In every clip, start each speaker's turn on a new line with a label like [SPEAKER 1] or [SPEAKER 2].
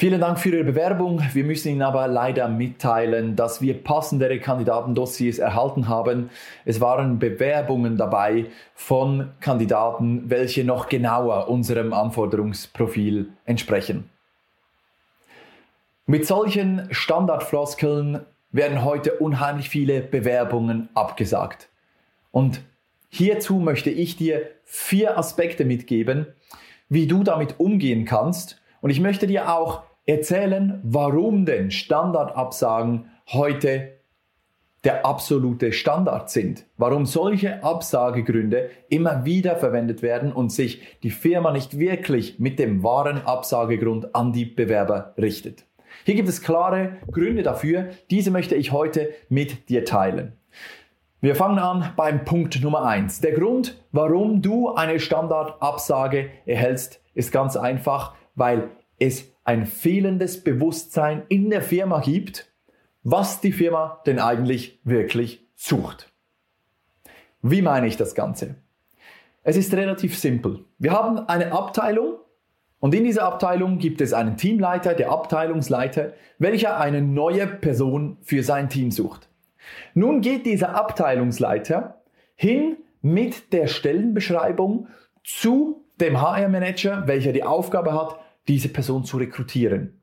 [SPEAKER 1] Vielen Dank für Ihre Bewerbung. Wir müssen Ihnen aber leider mitteilen, dass wir passendere Kandidatendossiers erhalten haben. Es waren Bewerbungen dabei von Kandidaten, welche noch genauer unserem Anforderungsprofil entsprechen. Mit solchen Standardfloskeln werden heute unheimlich viele Bewerbungen abgesagt. Und hierzu möchte ich dir vier Aspekte mitgeben, wie du damit umgehen kannst. Und ich möchte dir auch erzählen, warum denn Standardabsagen heute der absolute Standard sind. Warum solche Absagegründe immer wieder verwendet werden und sich die Firma nicht wirklich mit dem wahren Absagegrund an die Bewerber richtet. Hier gibt es klare Gründe dafür. Diese möchte ich heute mit dir teilen. Wir fangen an beim Punkt Nummer eins. Der Grund, warum du eine Standardabsage erhältst, ist ganz einfach, weil es ein fehlendes Bewusstsein in der Firma gibt, was die Firma denn eigentlich wirklich sucht. Wie meine ich das Ganze? Es ist relativ simpel. Wir haben eine Abteilung und in dieser Abteilung gibt es einen Teamleiter, der Abteilungsleiter, welcher eine neue Person für sein Team sucht. Nun geht dieser Abteilungsleiter hin mit der Stellenbeschreibung zu dem HR-Manager, welcher die Aufgabe hat, diese Person zu rekrutieren.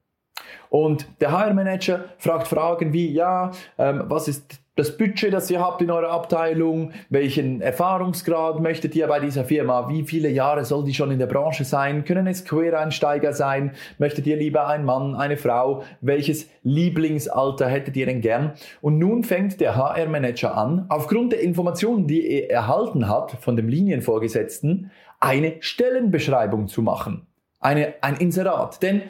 [SPEAKER 1] Und der HR-Manager fragt Fragen wie, ja, ähm, was ist das Budget, das ihr habt in eurer Abteilung, welchen Erfahrungsgrad möchtet ihr bei dieser Firma, wie viele Jahre soll die schon in der Branche sein, können es Quereinsteiger sein, möchtet ihr lieber ein Mann, eine Frau, welches Lieblingsalter hättet ihr denn gern? Und nun fängt der HR-Manager an, aufgrund der Informationen, die er erhalten hat von dem Linienvorgesetzten, eine Stellenbeschreibung zu machen eine, ein Inserat. Denn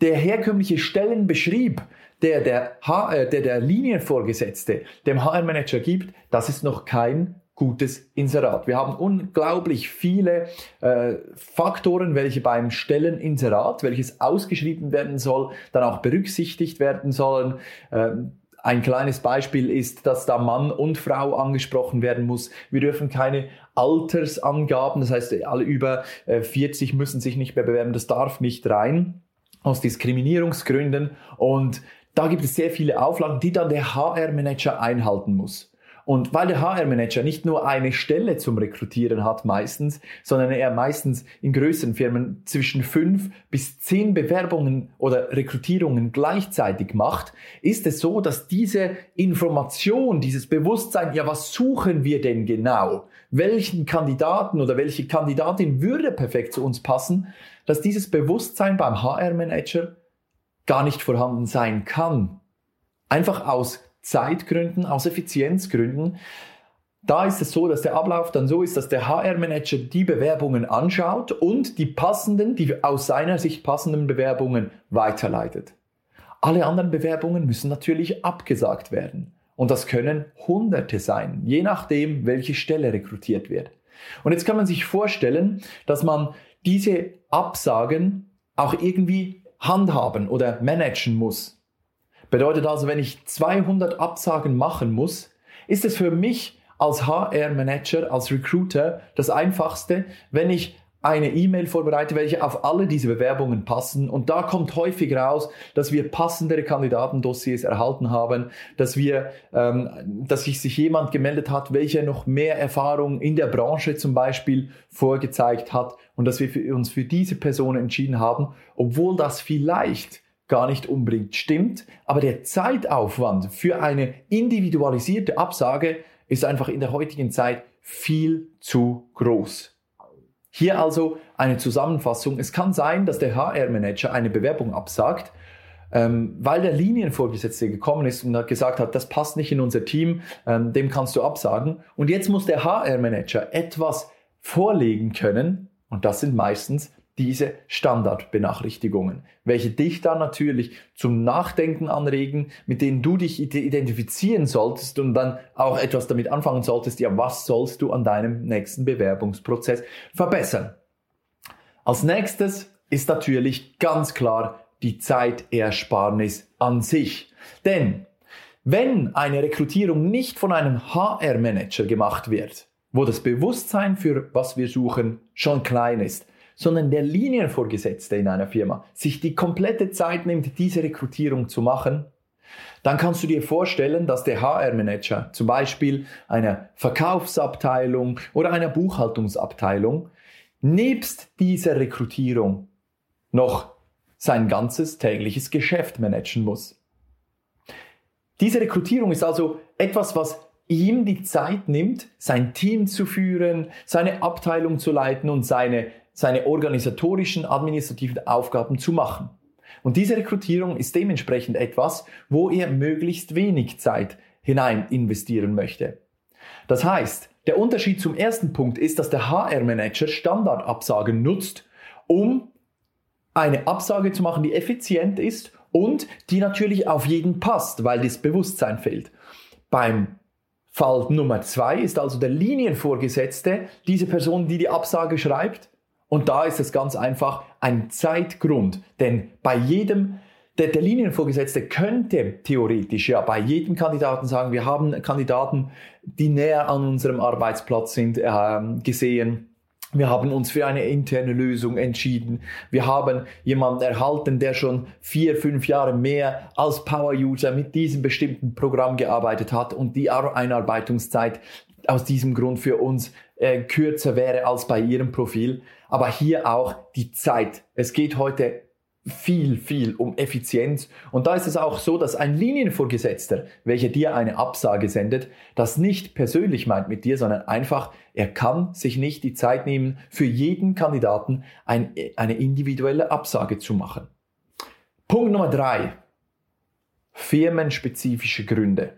[SPEAKER 1] der herkömmliche Stellenbeschrieb, der der, H, äh, der, der Linienvorgesetzte dem HR-Manager gibt, das ist noch kein gutes Inserat. Wir haben unglaublich viele äh, Faktoren, welche beim Stelleninserat, welches ausgeschrieben werden soll, dann auch berücksichtigt werden sollen. Ähm, ein kleines Beispiel ist, dass da Mann und Frau angesprochen werden muss. Wir dürfen keine Altersangaben, das heißt, alle über 40 äh, müssen sich nicht mehr bewerben, das darf nicht rein aus Diskriminierungsgründen und da gibt es sehr viele Auflagen, die dann der HR-Manager einhalten muss. Und weil der HR-Manager nicht nur eine Stelle zum Rekrutieren hat meistens, sondern er meistens in größeren Firmen zwischen fünf bis zehn Bewerbungen oder Rekrutierungen gleichzeitig macht, ist es so, dass diese Information, dieses Bewusstsein, ja, was suchen wir denn genau? Welchen Kandidaten oder welche Kandidatin würde perfekt zu uns passen, dass dieses Bewusstsein beim HR-Manager gar nicht vorhanden sein kann. Einfach aus Zeitgründen, aus Effizienzgründen. Da ist es so, dass der Ablauf dann so ist, dass der HR-Manager die Bewerbungen anschaut und die passenden, die aus seiner Sicht passenden Bewerbungen weiterleitet. Alle anderen Bewerbungen müssen natürlich abgesagt werden. Und das können Hunderte sein, je nachdem, welche Stelle rekrutiert wird. Und jetzt kann man sich vorstellen, dass man diese Absagen auch irgendwie handhaben oder managen muss. Bedeutet also, wenn ich 200 Absagen machen muss, ist es für mich als HR-Manager, als Recruiter das Einfachste, wenn ich eine E-Mail vorbereite, welche auf alle diese Bewerbungen passen. Und da kommt häufig raus, dass wir passendere Kandidatendossiers erhalten haben, dass wir, ähm, dass sich, sich jemand gemeldet hat, welcher noch mehr Erfahrung in der Branche zum Beispiel vorgezeigt hat und dass wir für uns für diese Person entschieden haben, obwohl das vielleicht gar nicht unbedingt stimmt, aber der Zeitaufwand für eine individualisierte Absage ist einfach in der heutigen Zeit viel zu groß. Hier also eine Zusammenfassung. Es kann sein, dass der HR-Manager eine Bewerbung absagt, ähm, weil der Linienvorgesetzte gekommen ist und hat gesagt hat, das passt nicht in unser Team, ähm, dem kannst du absagen. Und jetzt muss der HR-Manager etwas vorlegen können, und das sind meistens diese Standardbenachrichtigungen, welche dich dann natürlich zum Nachdenken anregen, mit denen du dich identifizieren solltest und dann auch etwas damit anfangen solltest, ja, was sollst du an deinem nächsten Bewerbungsprozess verbessern? Als nächstes ist natürlich ganz klar die Zeitersparnis an sich. Denn wenn eine Rekrutierung nicht von einem HR-Manager gemacht wird, wo das Bewusstsein für was wir suchen schon klein ist, sondern der Linienvorgesetzte in einer Firma sich die komplette Zeit nimmt, diese Rekrutierung zu machen, dann kannst du dir vorstellen, dass der HR-Manager zum Beispiel einer Verkaufsabteilung oder einer Buchhaltungsabteilung nebst dieser Rekrutierung noch sein ganzes tägliches Geschäft managen muss. Diese Rekrutierung ist also etwas, was ihm die Zeit nimmt, sein Team zu führen, seine Abteilung zu leiten und seine, seine organisatorischen, administrativen Aufgaben zu machen. Und diese Rekrutierung ist dementsprechend etwas, wo er möglichst wenig Zeit hinein investieren möchte. Das heißt, der Unterschied zum ersten Punkt ist, dass der HR-Manager Standardabsagen nutzt, um eine Absage zu machen, die effizient ist und die natürlich auf jeden passt, weil das Bewusstsein fehlt. Beim Fall Nummer zwei ist also der Linienvorgesetzte, diese Person, die die Absage schreibt. Und da ist es ganz einfach ein Zeitgrund, denn bei jedem der, der Linienvorgesetzte könnte theoretisch ja bei jedem Kandidaten sagen, wir haben Kandidaten, die näher an unserem Arbeitsplatz sind, äh, gesehen wir haben uns für eine interne Lösung entschieden. Wir haben jemanden erhalten, der schon vier, fünf Jahre mehr als Power-User mit diesem bestimmten Programm gearbeitet hat und die Einarbeitungszeit aus diesem Grund für uns äh, kürzer wäre als bei Ihrem Profil. Aber hier auch die Zeit. Es geht heute viel, viel um Effizienz. Und da ist es auch so, dass ein Linienvorgesetzter, welcher dir eine Absage sendet, das nicht persönlich meint mit dir, sondern einfach, er kann sich nicht die Zeit nehmen, für jeden Kandidaten ein, eine individuelle Absage zu machen. Punkt Nummer drei. Firmenspezifische Gründe.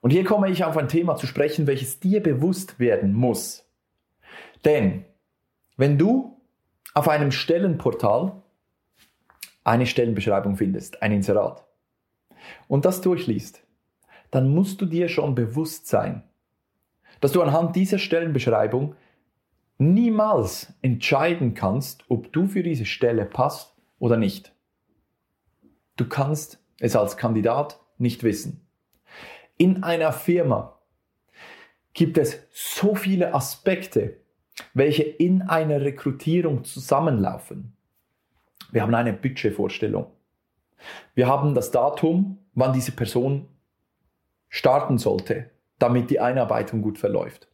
[SPEAKER 1] Und hier komme ich auf ein Thema zu sprechen, welches dir bewusst werden muss. Denn wenn du auf einem Stellenportal eine Stellenbeschreibung findest, ein Inserat, und das durchliest, dann musst du dir schon bewusst sein, dass du anhand dieser Stellenbeschreibung niemals entscheiden kannst, ob du für diese Stelle passt oder nicht. Du kannst es als Kandidat nicht wissen. In einer Firma gibt es so viele Aspekte, welche in einer Rekrutierung zusammenlaufen. Wir haben eine Budgetvorstellung. Wir haben das Datum, wann diese Person starten sollte, damit die Einarbeitung gut verläuft.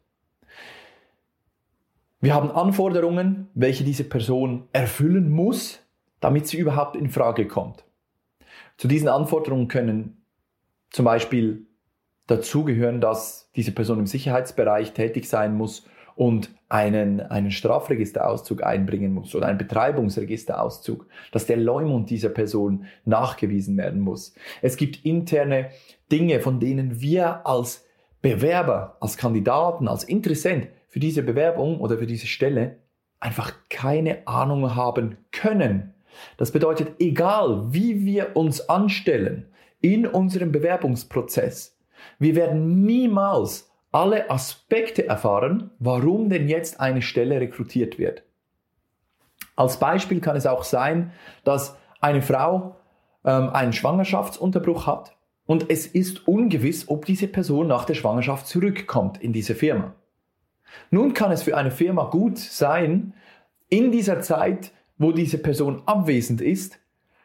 [SPEAKER 1] Wir haben Anforderungen, welche diese Person erfüllen muss, damit sie überhaupt in Frage kommt. Zu diesen Anforderungen können zum Beispiel dazugehören, dass diese Person im Sicherheitsbereich tätig sein muss und einen, einen Strafregisterauszug einbringen muss oder einen Betreibungsregisterauszug, dass der Leumund dieser Person nachgewiesen werden muss. Es gibt interne Dinge, von denen wir als Bewerber, als Kandidaten, als Interessent für diese Bewerbung oder für diese Stelle einfach keine Ahnung haben können. Das bedeutet, egal wie wir uns anstellen in unserem Bewerbungsprozess, wir werden niemals alle Aspekte erfahren, warum denn jetzt eine Stelle rekrutiert wird. Als Beispiel kann es auch sein, dass eine Frau ähm, einen Schwangerschaftsunterbruch hat und es ist ungewiss, ob diese Person nach der Schwangerschaft zurückkommt in diese Firma. Nun kann es für eine Firma gut sein, in dieser Zeit, wo diese Person abwesend ist,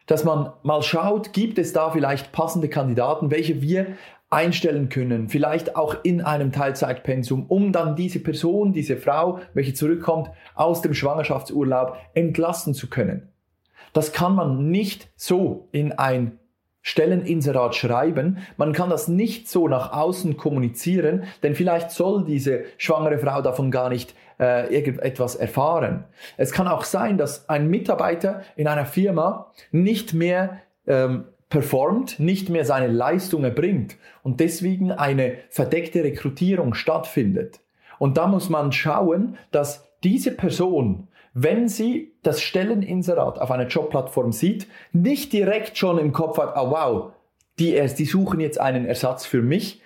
[SPEAKER 1] dass man mal schaut, gibt es da vielleicht passende Kandidaten, welche wir einstellen können, vielleicht auch in einem Teilzeitpensum, um dann diese Person, diese Frau, welche zurückkommt aus dem Schwangerschaftsurlaub, entlassen zu können. Das kann man nicht so in ein Stelleninserat schreiben. Man kann das nicht so nach außen kommunizieren, denn vielleicht soll diese schwangere Frau davon gar nicht äh, irgendetwas erfahren. Es kann auch sein, dass ein Mitarbeiter in einer Firma nicht mehr ähm, performt, nicht mehr seine Leistung erbringt und deswegen eine verdeckte Rekrutierung stattfindet. Und da muss man schauen, dass diese Person, wenn sie das Stelleninserat auf einer Jobplattform sieht, nicht direkt schon im Kopf hat, oh wow, die, die suchen jetzt einen Ersatz für mich,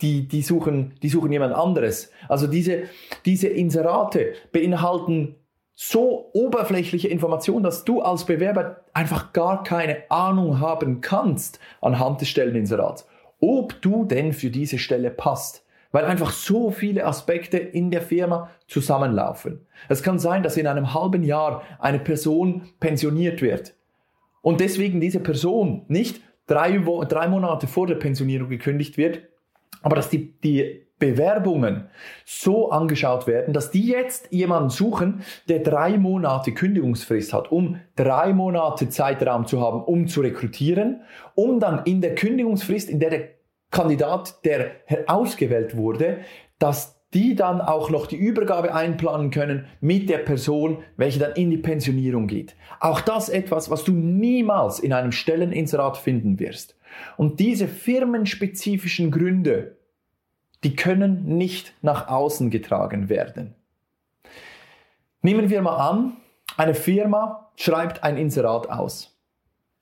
[SPEAKER 1] die, die, suchen, die suchen jemand anderes. Also diese, diese Inserate beinhalten so oberflächliche Informationen, dass du als Bewerber einfach gar keine Ahnung haben kannst anhand des Stelleninserats, ob du denn für diese Stelle passt. Weil einfach so viele Aspekte in der Firma zusammenlaufen. Es kann sein, dass in einem halben Jahr eine Person pensioniert wird und deswegen diese Person nicht drei, drei Monate vor der Pensionierung gekündigt wird, aber dass die, die Bewerbungen so angeschaut werden, dass die jetzt jemanden suchen, der drei Monate Kündigungsfrist hat, um drei Monate Zeitraum zu haben, um zu rekrutieren, um dann in der Kündigungsfrist, in der der Kandidat, der ausgewählt wurde, dass die dann auch noch die Übergabe einplanen können mit der Person, welche dann in die Pensionierung geht. Auch das etwas, was du niemals in einem Stelleninserat finden wirst. Und diese firmenspezifischen Gründe, die können nicht nach außen getragen werden. Nehmen wir mal an, eine Firma schreibt ein Inserat aus,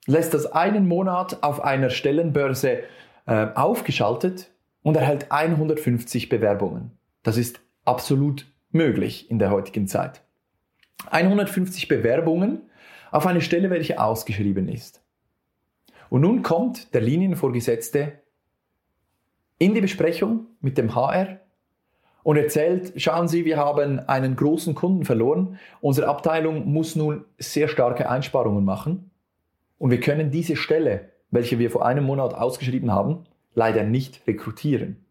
[SPEAKER 1] lässt das einen Monat auf einer Stellenbörse äh, aufgeschaltet und erhält 150 Bewerbungen. Das ist absolut möglich in der heutigen Zeit. 150 Bewerbungen auf eine Stelle, welche ausgeschrieben ist. Und nun kommt der Linienvorgesetzte in die Besprechung mit dem HR und erzählt, schauen Sie, wir haben einen großen Kunden verloren. Unsere Abteilung muss nun sehr starke Einsparungen machen. Und wir können diese Stelle, welche wir vor einem Monat ausgeschrieben haben, leider nicht rekrutieren.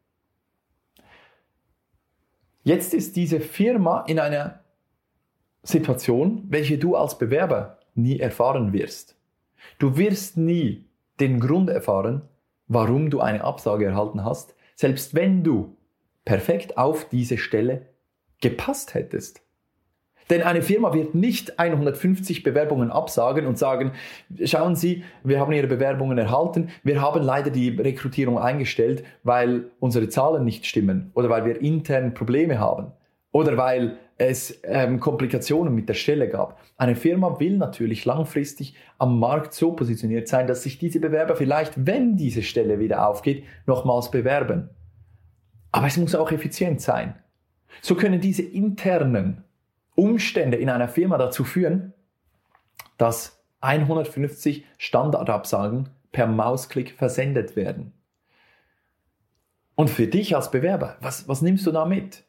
[SPEAKER 1] Jetzt ist diese Firma in einer Situation, welche du als Bewerber nie erfahren wirst. Du wirst nie den Grund erfahren, warum du eine Absage erhalten hast, selbst wenn du perfekt auf diese Stelle gepasst hättest. Denn eine Firma wird nicht 150 Bewerbungen absagen und sagen, schauen Sie, wir haben Ihre Bewerbungen erhalten, wir haben leider die Rekrutierung eingestellt, weil unsere Zahlen nicht stimmen oder weil wir intern Probleme haben oder weil es ähm, Komplikationen mit der Stelle gab. Eine Firma will natürlich langfristig am Markt so positioniert sein, dass sich diese Bewerber vielleicht, wenn diese Stelle wieder aufgeht, nochmals bewerben. Aber es muss auch effizient sein. So können diese internen Umstände in einer Firma dazu führen, dass 150 Standardabsagen per Mausklick versendet werden. Und für dich als Bewerber, was, was nimmst du da mit?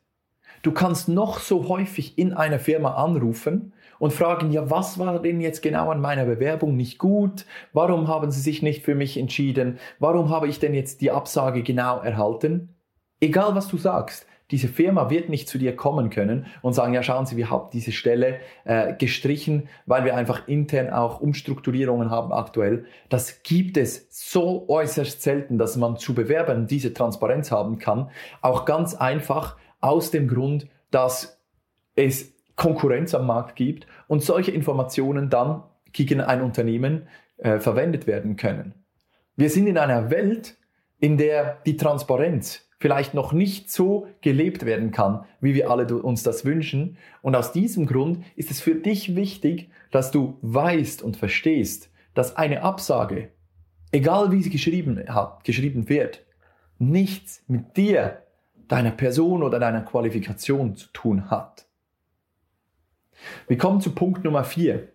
[SPEAKER 1] Du kannst noch so häufig in einer Firma anrufen und fragen, ja, was war denn jetzt genau an meiner Bewerbung nicht gut? Warum haben Sie sich nicht für mich entschieden? Warum habe ich denn jetzt die Absage genau erhalten? Egal was du sagst, diese Firma wird nicht zu dir kommen können und sagen, ja, schauen Sie, wir haben diese Stelle äh, gestrichen, weil wir einfach intern auch Umstrukturierungen haben aktuell. Das gibt es so äußerst selten, dass man zu Bewerbern diese Transparenz haben kann. Auch ganz einfach, aus dem Grund, dass es Konkurrenz am Markt gibt und solche Informationen dann gegen ein Unternehmen äh, verwendet werden können. Wir sind in einer Welt, in der die Transparenz vielleicht noch nicht so gelebt werden kann, wie wir alle uns das wünschen. Und aus diesem Grund ist es für dich wichtig, dass du weißt und verstehst, dass eine Absage, egal wie sie geschrieben, hat, geschrieben wird, nichts mit dir deiner Person oder deiner Qualifikation zu tun hat. Wir kommen zu Punkt Nummer vier.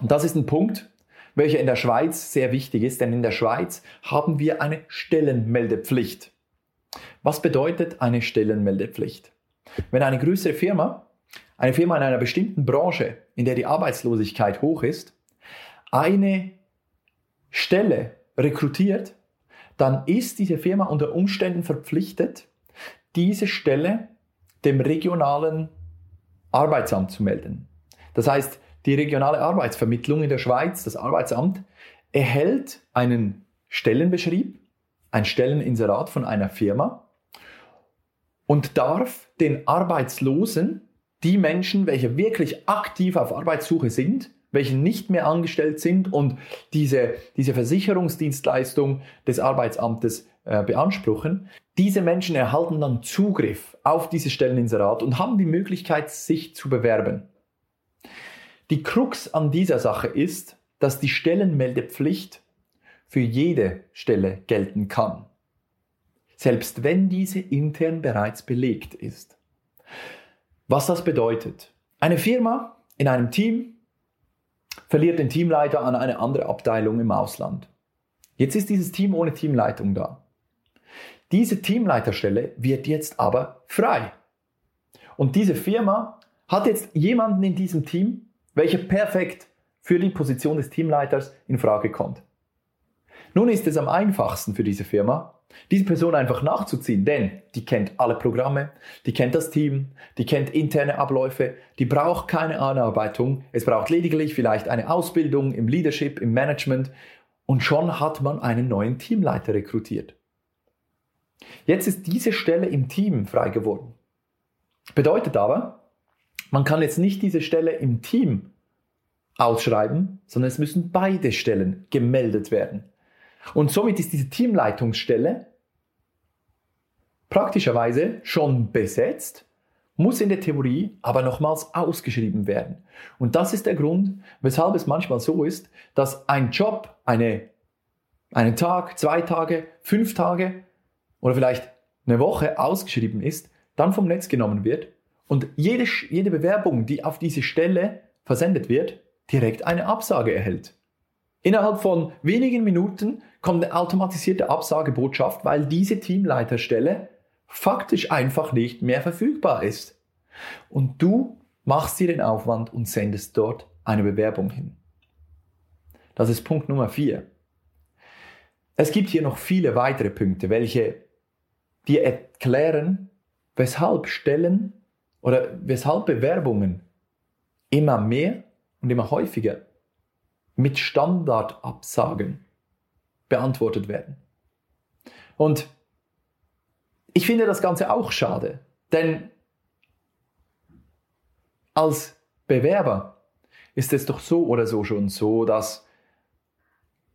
[SPEAKER 1] Und das ist ein Punkt, welcher in der Schweiz sehr wichtig ist, denn in der Schweiz haben wir eine Stellenmeldepflicht. Was bedeutet eine Stellenmeldepflicht? Wenn eine größere Firma, eine Firma in einer bestimmten Branche, in der die Arbeitslosigkeit hoch ist, eine Stelle rekrutiert, dann ist diese Firma unter Umständen verpflichtet, diese Stelle dem regionalen Arbeitsamt zu melden. Das heißt, die regionale Arbeitsvermittlung in der Schweiz, das Arbeitsamt, erhält einen Stellenbeschrieb, ein Stelleninserat von einer Firma und darf den Arbeitslosen, die Menschen, welche wirklich aktiv auf Arbeitssuche sind, welche nicht mehr angestellt sind und diese, diese Versicherungsdienstleistung des Arbeitsamtes äh, beanspruchen, Diese Menschen erhalten dann Zugriff auf diese Stelleninserat und haben die Möglichkeit, sich zu bewerben. Die Krux an dieser Sache ist, dass die Stellenmeldepflicht für jede Stelle gelten kann, selbst wenn diese intern bereits belegt ist. Was das bedeutet? Eine Firma in einem Team verliert den Teamleiter an eine andere Abteilung im Ausland. Jetzt ist dieses Team ohne Teamleitung da. Diese Teamleiterstelle wird jetzt aber frei. Und diese Firma hat jetzt jemanden in diesem Team, welcher perfekt für die Position des Teamleiters in Frage kommt. Nun ist es am einfachsten für diese Firma, diese Person einfach nachzuziehen, denn die kennt alle Programme, die kennt das Team, die kennt interne Abläufe, die braucht keine Anarbeitung, es braucht lediglich vielleicht eine Ausbildung im Leadership, im Management und schon hat man einen neuen Teamleiter rekrutiert. Jetzt ist diese Stelle im Team frei geworden. Bedeutet aber, man kann jetzt nicht diese Stelle im Team ausschreiben, sondern es müssen beide Stellen gemeldet werden. Und somit ist diese Teamleitungsstelle praktischerweise schon besetzt, muss in der Theorie aber nochmals ausgeschrieben werden. Und das ist der Grund, weshalb es manchmal so ist, dass ein Job, eine, einen Tag, zwei Tage, fünf Tage oder vielleicht eine Woche ausgeschrieben ist, dann vom Netz genommen wird und jede, jede Bewerbung, die auf diese Stelle versendet wird, direkt eine Absage erhält. Innerhalb von wenigen Minuten kommt eine automatisierte Absagebotschaft, weil diese Teamleiterstelle faktisch einfach nicht mehr verfügbar ist. Und du machst dir den Aufwand und sendest dort eine Bewerbung hin. Das ist Punkt Nummer vier. Es gibt hier noch viele weitere Punkte, welche dir erklären, weshalb Stellen oder weshalb Bewerbungen immer mehr und immer häufiger mit Standardabsagen beantwortet werden. Und ich finde das Ganze auch schade, denn als Bewerber ist es doch so oder so schon so, dass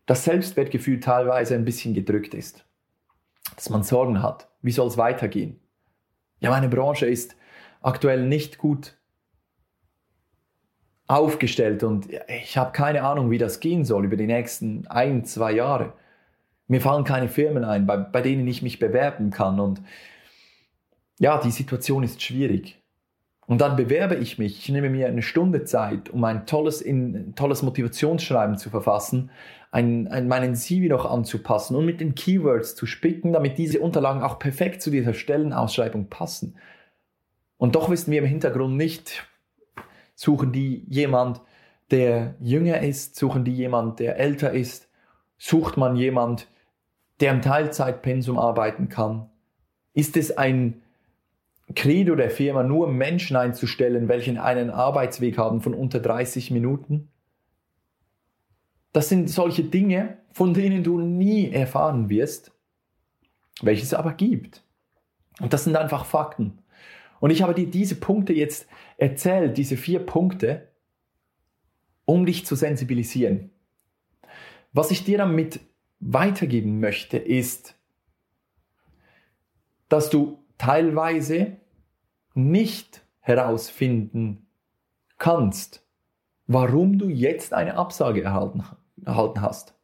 [SPEAKER 1] das Selbstwertgefühl teilweise ein bisschen gedrückt ist. Dass man Sorgen hat. Wie soll es weitergehen? Ja, meine Branche ist aktuell nicht gut aufgestellt und ich habe keine Ahnung, wie das gehen soll über die nächsten ein, zwei Jahre. Mir fallen keine Firmen ein, bei, bei denen ich mich bewerben kann und ja, die Situation ist schwierig. Und dann bewerbe ich mich, ich nehme mir eine Stunde Zeit, um ein tolles, ein tolles Motivationsschreiben zu verfassen, ein, ein, meinen CV noch anzupassen und mit den Keywords zu spicken, damit diese Unterlagen auch perfekt zu dieser Stellenausschreibung passen. Und doch wissen wir im Hintergrund nicht, Suchen die jemand, der jünger ist? Suchen die jemand, der älter ist? Sucht man jemand, der im Teilzeitpensum arbeiten kann? Ist es ein Credo der Firma, nur Menschen einzustellen, welche einen Arbeitsweg haben von unter 30 Minuten? Das sind solche Dinge, von denen du nie erfahren wirst, welche es aber gibt. Und das sind einfach Fakten. Und ich habe dir diese Punkte jetzt erzählt, diese vier Punkte, um dich zu sensibilisieren. Was ich dir damit weitergeben möchte, ist, dass du teilweise nicht herausfinden kannst, warum du jetzt eine Absage erhalten, erhalten hast.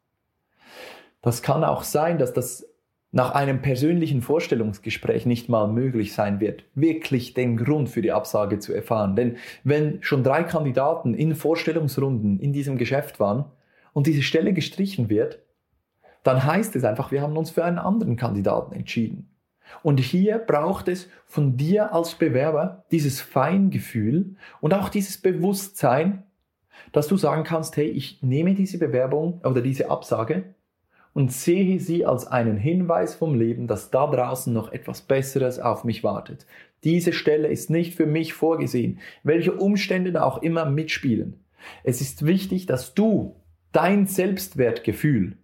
[SPEAKER 1] Das kann auch sein, dass das nach einem persönlichen Vorstellungsgespräch nicht mal möglich sein wird, wirklich den Grund für die Absage zu erfahren. Denn wenn schon drei Kandidaten in Vorstellungsrunden in diesem Geschäft waren und diese Stelle gestrichen wird, dann heißt es einfach, wir haben uns für einen anderen Kandidaten entschieden. Und hier braucht es von dir als Bewerber dieses Feingefühl und auch dieses Bewusstsein, dass du sagen kannst, hey, ich nehme diese Bewerbung oder diese Absage und sehe sie als einen Hinweis vom Leben, dass da draußen noch etwas Besseres auf mich wartet. Diese Stelle ist nicht für mich vorgesehen, welche Umstände auch immer mitspielen. Es ist wichtig, dass du dein Selbstwertgefühl,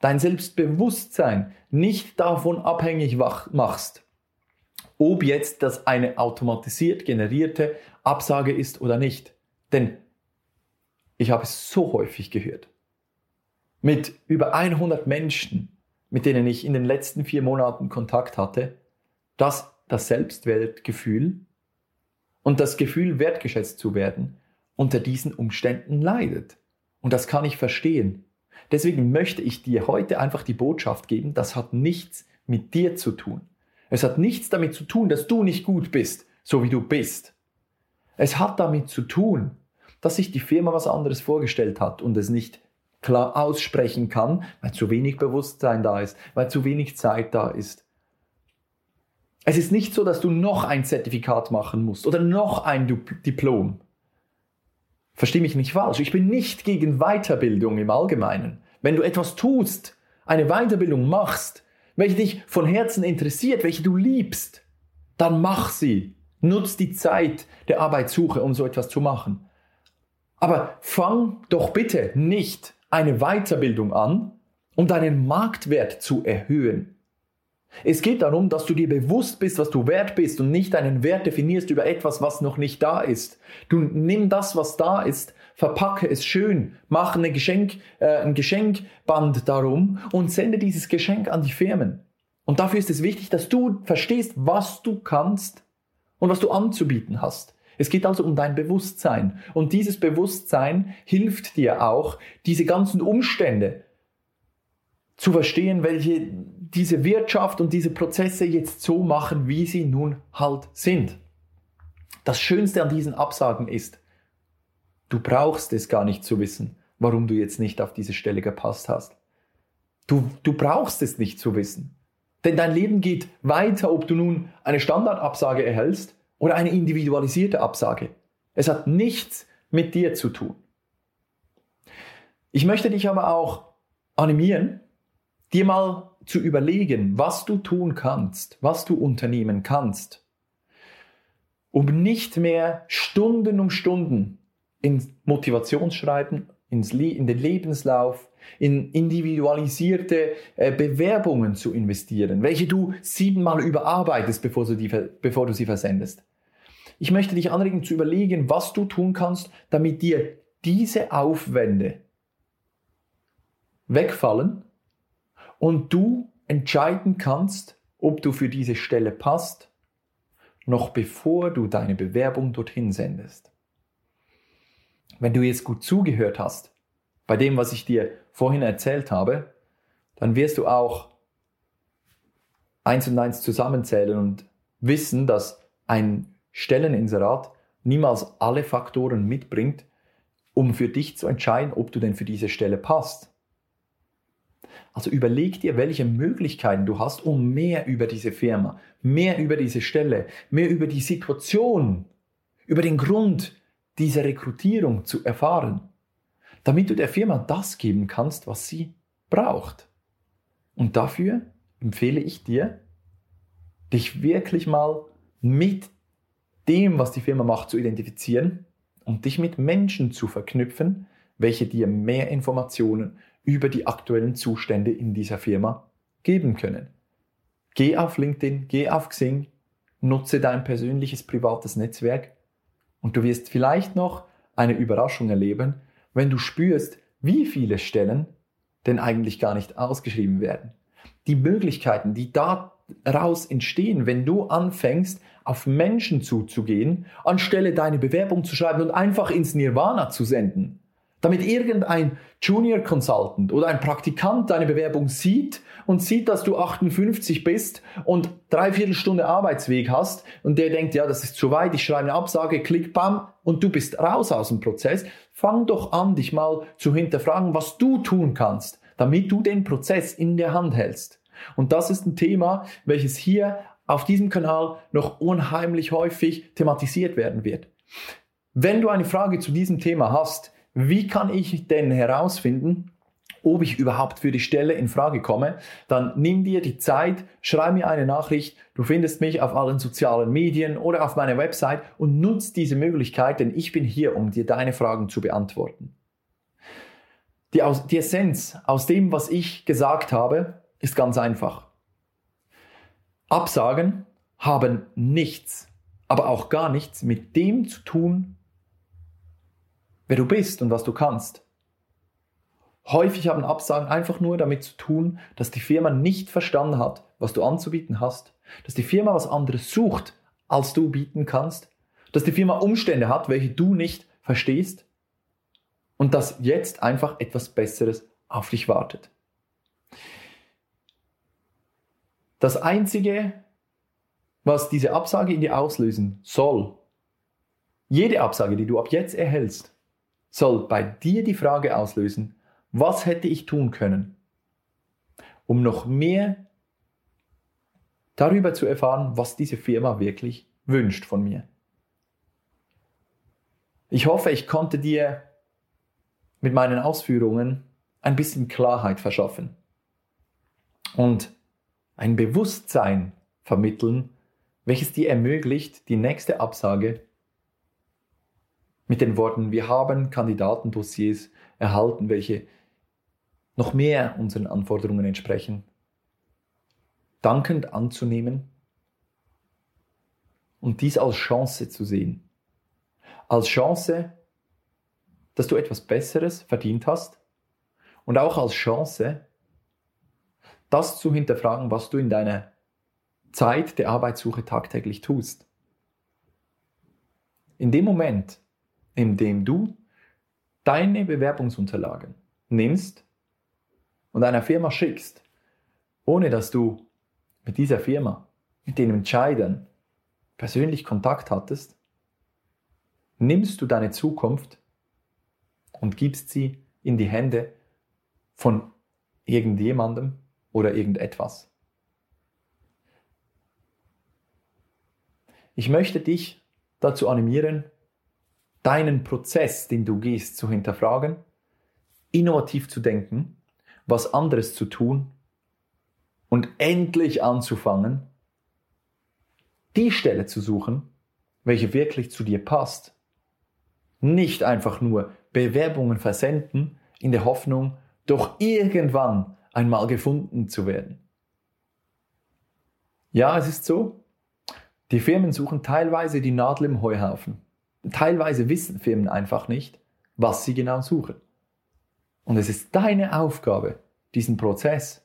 [SPEAKER 1] dein Selbstbewusstsein nicht davon abhängig machst, ob jetzt das eine automatisiert generierte Absage ist oder nicht. Denn ich habe es so häufig gehört mit über 100 Menschen, mit denen ich in den letzten vier Monaten Kontakt hatte, dass das Selbstwertgefühl und das Gefühl, wertgeschätzt zu werden, unter diesen Umständen leidet. Und das kann ich verstehen. Deswegen möchte ich dir heute einfach die Botschaft geben, das hat nichts mit dir zu tun. Es hat nichts damit zu tun, dass du nicht gut bist, so wie du bist. Es hat damit zu tun, dass sich die Firma was anderes vorgestellt hat und es nicht klar aussprechen kann, weil zu wenig Bewusstsein da ist, weil zu wenig Zeit da ist. Es ist nicht so, dass du noch ein Zertifikat machen musst oder noch ein Diplom. Versteh mich nicht falsch. Ich bin nicht gegen Weiterbildung im Allgemeinen. Wenn du etwas tust, eine Weiterbildung machst, welche dich von Herzen interessiert, welche du liebst, dann mach sie. Nutz die Zeit der Arbeitssuche, um so etwas zu machen. Aber fang doch bitte nicht eine Weiterbildung an, um deinen Marktwert zu erhöhen. Es geht darum, dass du dir bewusst bist, was du wert bist und nicht deinen Wert definierst über etwas, was noch nicht da ist. Du nimm das, was da ist, verpacke es schön, mach eine Geschenk, äh, ein Geschenkband darum und sende dieses Geschenk an die Firmen. Und dafür ist es wichtig, dass du verstehst, was du kannst und was du anzubieten hast. Es geht also um dein Bewusstsein. Und dieses Bewusstsein hilft dir auch, diese ganzen Umstände zu verstehen, welche diese Wirtschaft und diese Prozesse jetzt so machen, wie sie nun halt sind. Das Schönste an diesen Absagen ist, du brauchst es gar nicht zu wissen, warum du jetzt nicht auf diese Stelle gepasst hast. Du, du brauchst es nicht zu wissen. Denn dein Leben geht weiter, ob du nun eine Standardabsage erhältst oder eine individualisierte Absage. Es hat nichts mit dir zu tun. Ich möchte dich aber auch animieren, dir mal zu überlegen, was du tun kannst, was du unternehmen kannst, um nicht mehr Stunden um Stunden in Motivationsschreiben, ins Le in den Lebenslauf, in individualisierte äh, Bewerbungen zu investieren, welche du siebenmal überarbeitest, bevor du, die, bevor du sie versendest. Ich möchte dich anregen zu überlegen, was du tun kannst, damit dir diese Aufwände wegfallen und du entscheiden kannst, ob du für diese Stelle passt, noch bevor du deine Bewerbung dorthin sendest. Wenn du jetzt gut zugehört hast, bei dem, was ich dir vorhin erzählt habe, dann wirst du auch eins und eins zusammenzählen und wissen, dass ein Stelleninserat niemals alle Faktoren mitbringt, um für dich zu entscheiden, ob du denn für diese Stelle passt. Also überleg dir, welche Möglichkeiten du hast, um mehr über diese Firma, mehr über diese Stelle, mehr über die Situation, über den Grund dieser Rekrutierung zu erfahren, damit du der Firma das geben kannst, was sie braucht. Und dafür empfehle ich dir, dich wirklich mal mit dem, was die Firma macht, zu identifizieren und dich mit Menschen zu verknüpfen, welche dir mehr Informationen über die aktuellen Zustände in dieser Firma geben können. Geh auf LinkedIn, geh auf Xing, nutze dein persönliches privates Netzwerk und du wirst vielleicht noch eine Überraschung erleben, wenn du spürst, wie viele Stellen denn eigentlich gar nicht ausgeschrieben werden. Die Möglichkeiten, die daraus entstehen, wenn du anfängst, auf Menschen zuzugehen, anstelle deine Bewerbung zu schreiben und einfach ins Nirvana zu senden damit irgendein Junior Consultant oder ein Praktikant deine Bewerbung sieht und sieht, dass du 58 bist und dreiviertel Stunde Arbeitsweg hast und der denkt, ja, das ist zu weit, ich schreibe eine Absage, klick, bam, und du bist raus aus dem Prozess. Fang doch an, dich mal zu hinterfragen, was du tun kannst, damit du den Prozess in der Hand hältst. Und das ist ein Thema, welches hier auf diesem Kanal noch unheimlich häufig thematisiert werden wird. Wenn du eine Frage zu diesem Thema hast, wie kann ich denn herausfinden, ob ich überhaupt für die Stelle in Frage komme, dann nimm dir die Zeit, schreib mir eine Nachricht. Du findest mich auf allen sozialen Medien oder auf meiner Website und nutz diese Möglichkeit, denn ich bin hier, um dir deine Fragen zu beantworten. Die, die Essenz aus dem, was ich gesagt habe, ist ganz einfach. Absagen haben nichts, aber auch gar nichts mit dem zu tun, wer du bist und was du kannst. Häufig haben Absagen einfach nur damit zu tun, dass die Firma nicht verstanden hat, was du anzubieten hast, dass die Firma was anderes sucht, als du bieten kannst, dass die Firma Umstände hat, welche du nicht verstehst und dass jetzt einfach etwas Besseres auf dich wartet. Das Einzige, was diese Absage in dir auslösen soll, jede Absage, die du ab jetzt erhältst, soll bei dir die Frage auslösen, was hätte ich tun können, um noch mehr darüber zu erfahren, was diese Firma wirklich wünscht von mir. Ich hoffe, ich konnte dir mit meinen Ausführungen ein bisschen Klarheit verschaffen und ein Bewusstsein vermitteln, welches dir ermöglicht, die nächste Absage mit den Worten, wir haben Kandidatendossiers erhalten, welche noch mehr unseren Anforderungen entsprechen, dankend anzunehmen und dies als Chance zu sehen. Als Chance, dass du etwas Besseres verdient hast und auch als Chance, das zu hinterfragen, was du in deiner Zeit der Arbeitssuche tagtäglich tust. In dem Moment, in dem du deine Bewerbungsunterlagen nimmst und einer Firma schickst, ohne dass du mit dieser Firma, mit den Entscheidern persönlich Kontakt hattest, nimmst du deine Zukunft und gibst sie in die Hände von irgendjemandem oder irgendetwas. Ich möchte dich dazu animieren, deinen Prozess, den du gehst, zu hinterfragen, innovativ zu denken was anderes zu tun und endlich anzufangen, die Stelle zu suchen, welche wirklich zu dir passt. Nicht einfach nur Bewerbungen versenden in der Hoffnung, doch irgendwann einmal gefunden zu werden. Ja, es ist so. Die Firmen suchen teilweise die Nadel im Heuhaufen. Teilweise wissen Firmen einfach nicht, was sie genau suchen. Und es ist deine Aufgabe, diesen Prozess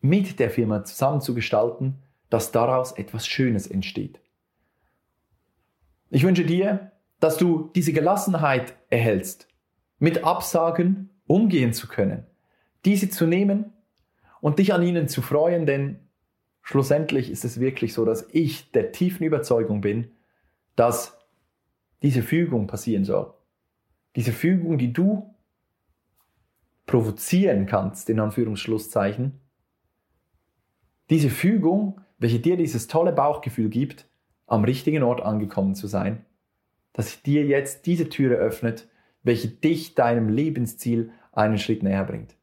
[SPEAKER 1] mit der Firma zusammen zu gestalten, dass daraus etwas Schönes entsteht. Ich wünsche dir, dass du diese Gelassenheit erhältst, mit Absagen umgehen zu können, diese zu nehmen und dich an ihnen zu freuen, denn schlussendlich ist es wirklich so, dass ich der tiefen Überzeugung bin, dass diese Fügung passieren soll. Diese Fügung, die du provozieren kannst, in Anführungsschlusszeichen, diese Fügung, welche dir dieses tolle Bauchgefühl gibt, am richtigen Ort angekommen zu sein, dass dir jetzt diese Türe öffnet, welche dich deinem Lebensziel einen Schritt näher bringt.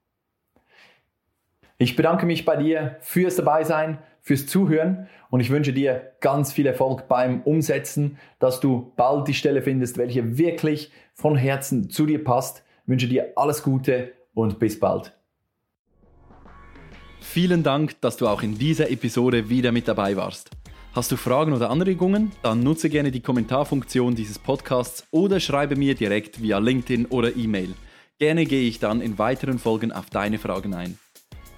[SPEAKER 1] Ich bedanke mich bei dir fürs Dabeisein, fürs Zuhören und ich wünsche dir ganz viel Erfolg beim Umsetzen, dass du bald die Stelle findest, welche wirklich von Herzen zu dir passt. Ich wünsche dir alles Gute und bis bald.
[SPEAKER 2] Vielen Dank, dass du auch in dieser Episode wieder mit dabei warst. Hast du Fragen oder Anregungen? Dann nutze gerne die Kommentarfunktion dieses Podcasts oder schreibe mir direkt via LinkedIn oder E-Mail. Gerne gehe ich dann in weiteren Folgen auf deine Fragen ein.